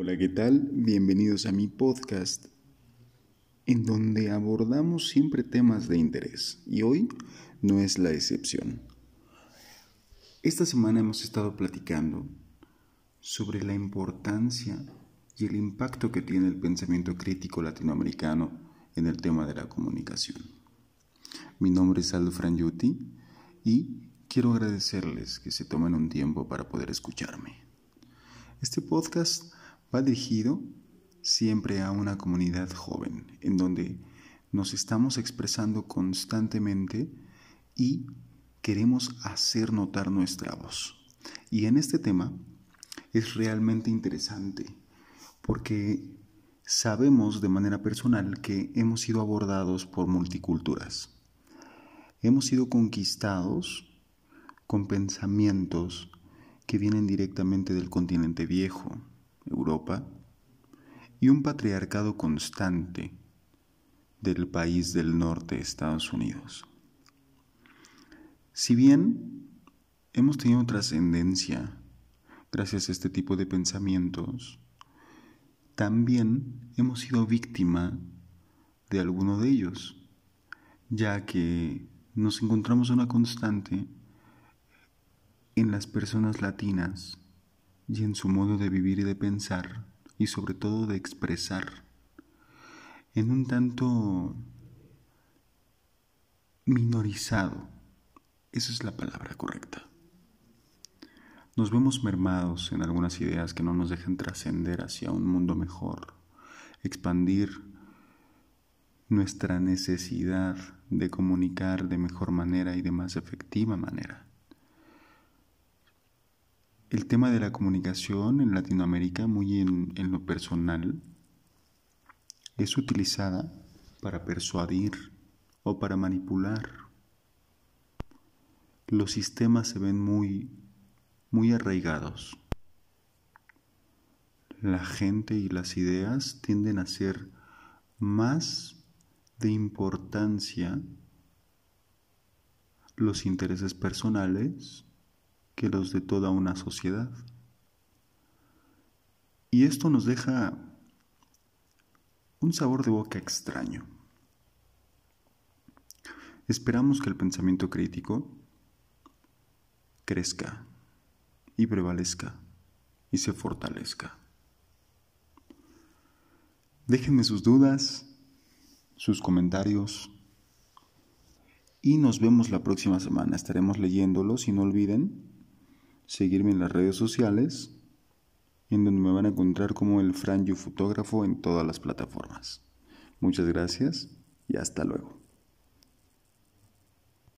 Hola, ¿qué tal? Bienvenidos a mi podcast, en donde abordamos siempre temas de interés, y hoy no es la excepción. Esta semana hemos estado platicando sobre la importancia y el impacto que tiene el pensamiento crítico latinoamericano en el tema de la comunicación. Mi nombre es Aldo Frangiuti y quiero agradecerles que se tomen un tiempo para poder escucharme. Este podcast va dirigido siempre a una comunidad joven, en donde nos estamos expresando constantemente y queremos hacer notar nuestra voz. Y en este tema es realmente interesante porque sabemos de manera personal que hemos sido abordados por multiculturas. Hemos sido conquistados con pensamientos que vienen directamente del continente viejo, Europa, y un patriarcado constante del país del norte, Estados Unidos. Si bien hemos tenido trascendencia gracias a este tipo de pensamientos, también hemos sido víctima de alguno de ellos, ya que nos encontramos una constante en las personas latinas y en su modo de vivir y de pensar y sobre todo de expresar en un tanto minorizado. Esa es la palabra correcta. Nos vemos mermados en algunas ideas que no nos dejan trascender hacia un mundo mejor, expandir nuestra necesidad de comunicar de mejor manera y de más efectiva manera. El tema de la comunicación en Latinoamérica, muy en, lo personal, es utilizada para persuadir o para manipular. Los sistemas se ven muy, muy arraigados. La gente y las ideas tienden a ser más de importancia los intereses personales que los de toda una sociedad. Y esto nos deja un sabor de boca extraño. Esperamos que el pensamiento crítico crezca y prevalezca y se fortalezca. Déjenme sus dudas, sus comentarios y nos vemos la próxima semana. Estaremos leyéndolos y no olviden seguirme en las redes sociales, en donde me van a encontrar como el Franju Fotógrafo en todas las plataformas. Muchas gracias y hasta luego.